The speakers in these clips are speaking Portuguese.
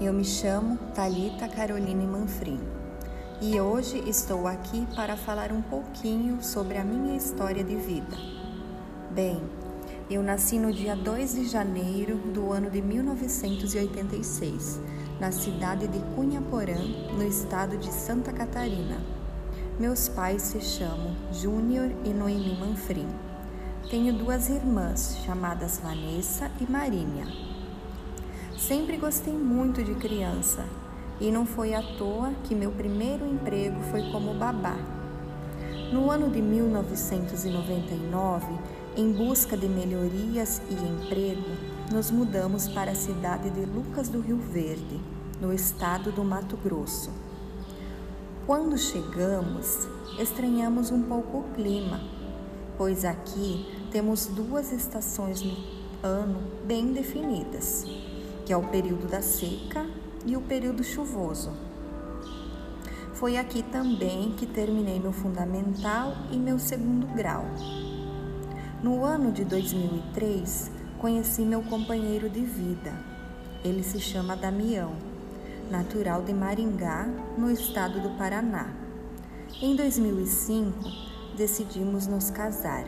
Eu me chamo Talita Caroline Manfrim e hoje estou aqui para falar um pouquinho sobre a minha história de vida. Bem, eu nasci no dia 2 de janeiro do ano de 1986, na cidade de Cunhaporã, no estado de Santa Catarina. Meus pais se chamam Júnior e Noemi Manfrim. Tenho duas irmãs chamadas Vanessa e Marinha. Sempre gostei muito de criança e não foi à toa que meu primeiro emprego foi como babá. No ano de 1999, em busca de melhorias e emprego, nos mudamos para a cidade de Lucas do Rio Verde, no estado do Mato Grosso. Quando chegamos, estranhamos um pouco o clima, pois aqui temos duas estações no ano bem definidas que é o período da seca e o período chuvoso. Foi aqui também que terminei meu fundamental e meu segundo grau. No ano de 2003, conheci meu companheiro de vida. Ele se chama Damião, natural de Maringá, no estado do Paraná. Em 2005, decidimos nos casar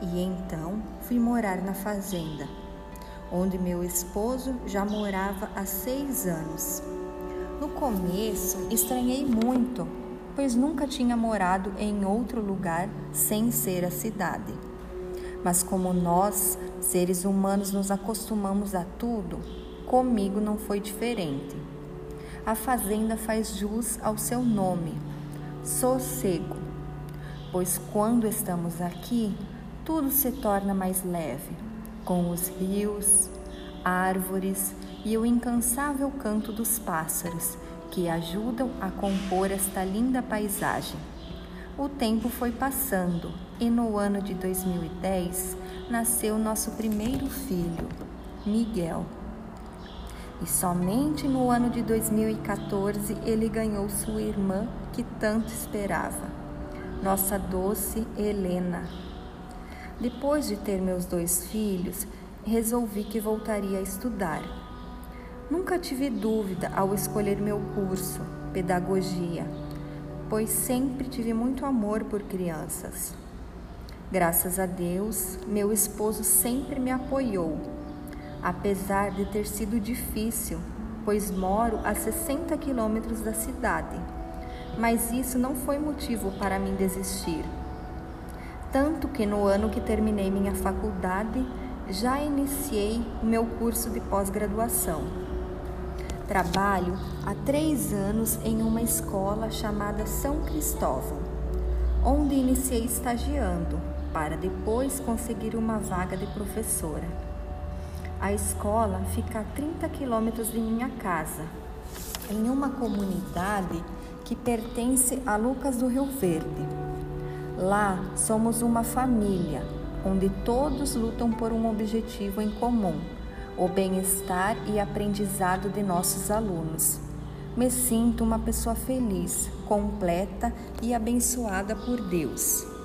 e então fui morar na fazenda onde meu esposo já morava há seis anos. No começo, estranhei muito, pois nunca tinha morado em outro lugar sem ser a cidade. Mas como nós, seres humanos, nos acostumamos a tudo, comigo não foi diferente. A fazenda faz jus ao seu nome, sossego, pois quando estamos aqui, tudo se torna mais leve com os rios, árvores e o incansável canto dos pássaros que ajudam a compor esta linda paisagem. O tempo foi passando e no ano de 2010 nasceu nosso primeiro filho, Miguel. E somente no ano de 2014 ele ganhou sua irmã que tanto esperava, nossa doce Helena. Depois de ter meus dois filhos, resolvi que voltaria a estudar. Nunca tive dúvida ao escolher meu curso, pedagogia, pois sempre tive muito amor por crianças. Graças a Deus, meu esposo sempre me apoiou, apesar de ter sido difícil, pois moro a 60 quilômetros da cidade. Mas isso não foi motivo para mim desistir. Tanto que no ano que terminei minha faculdade, já iniciei meu curso de pós-graduação. Trabalho há três anos em uma escola chamada São Cristóvão, onde iniciei estagiando, para depois conseguir uma vaga de professora. A escola fica a 30 quilômetros de minha casa, em uma comunidade que pertence a Lucas do Rio Verde. Lá somos uma família, onde todos lutam por um objetivo em comum: o bem-estar e aprendizado de nossos alunos. Me sinto uma pessoa feliz, completa e abençoada por Deus.